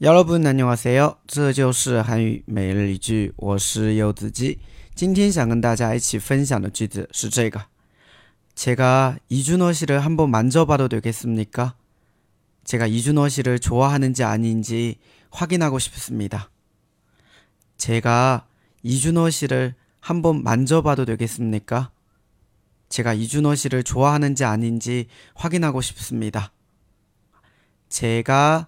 여러분 안녕하세요. 这就是韩语每日一句我是柚子鸡今天想跟大家一起分享的句子是这个 제가 이준호 씨를 한번 만져봐도 되겠습니까? 제가 이준호 씨를 좋아하는지 아닌지 확인하고 싶습니다. 제가 이준호 씨를 한번 만져봐도 되겠습니까? 제가 이준호 씨를 좋아하는지 아닌지 확인하고 싶습니다. 제가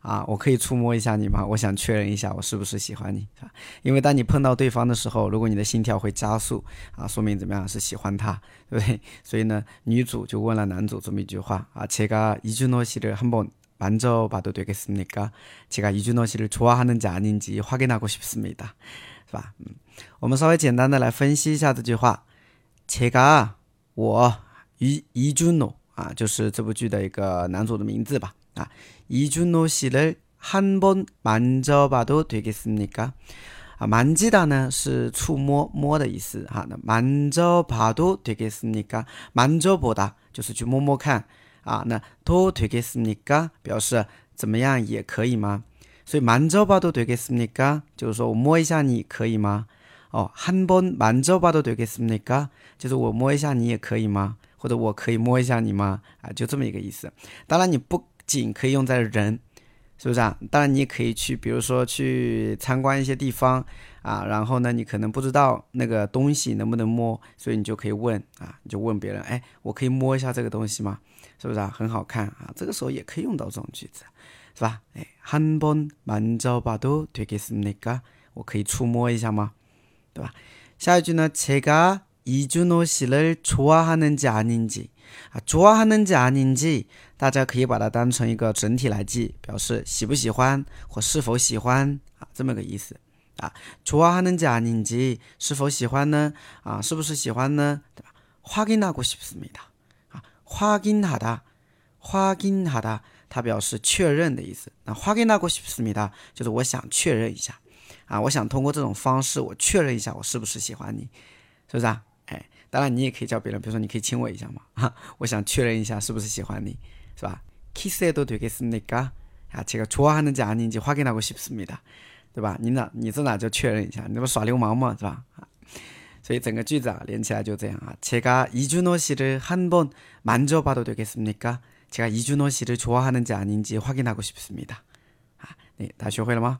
啊。我可以触摸一下你吗？我想确认一下我是不是喜欢你啊。因为当你碰到对方的时候，如果你的心跳会加速啊，说明怎么样是喜欢他，对不对？所以呢，女主就问了男主这么一句话啊：제가이준호씨를한번만져봐도되겠습니까제가이준호씨를좋아하는지아닌지확인하고싶습니다是吧？嗯，我们稍微简单的来分析一下这句话。제가我이이준호啊，就是这部剧的一个男主的名字吧？ 啊，이준호씨를한번만져봐도되겠습니까啊，만지다呢是触摸摸的意思哈。那만져봐도되겠습니까만져보다就是去摸摸看啊。那도되겠습니까表示怎么样也可以吗？所以만져봐도되겠습니까就是说我摸一下你可以吗？哦，한번만져봐도되겠습니까就是我摸一下你也可以吗？或者我可以摸一下你吗？啊，就这么一个意思。当然，你不 仅可以用在人，是不是啊？当然，你也可以去，比如说去参观一些地方啊，然后呢，你可能不知道那个东西能不能摸，所以你就可以问啊，你就问别人，哎，我可以摸一下这个东西吗？是不是啊？很好看啊，这个时候也可以用到这种句子。是吧？哎，한번만져봐도되겠습니까我可以触摸一下吗？对吧？下一句呢？제가 이준호씨를좋아하는지아닌지啊，좋아하는지아닌지大家可以把它当成一个整体来记，表示喜不喜欢或是否喜欢啊，这么个意思啊。좋아하는지아닌지是否喜欢呢？啊，是不是喜欢呢？对吧？확인하고싶습니다啊，확인하 다， 확인하 다。 它表示确认的意思。那확인하고싶습니다就是我想确认一下啊，我想通过这种方式我确认一下我是不是喜欢你，是不是啊？ 哎，当然你也可以叫别人，比如说你可以亲我一下嘛，哈，我想确认一下是不是喜欢你，是吧？키스해도되겠습니까啊，这个좋아하는지아닌지확인하고싶습니 다， 对吧？你哪你这哪就确认一下，你这不耍流氓嘛，是吧？啊，所以整个句子啊连起来就这样啊，제가이준호씨를한번만져봐도되겠습니까 제가 이준호 씨를 좋아하는지 아닌지 확인하고 싶습니다. 아, 네, 다学会了吗?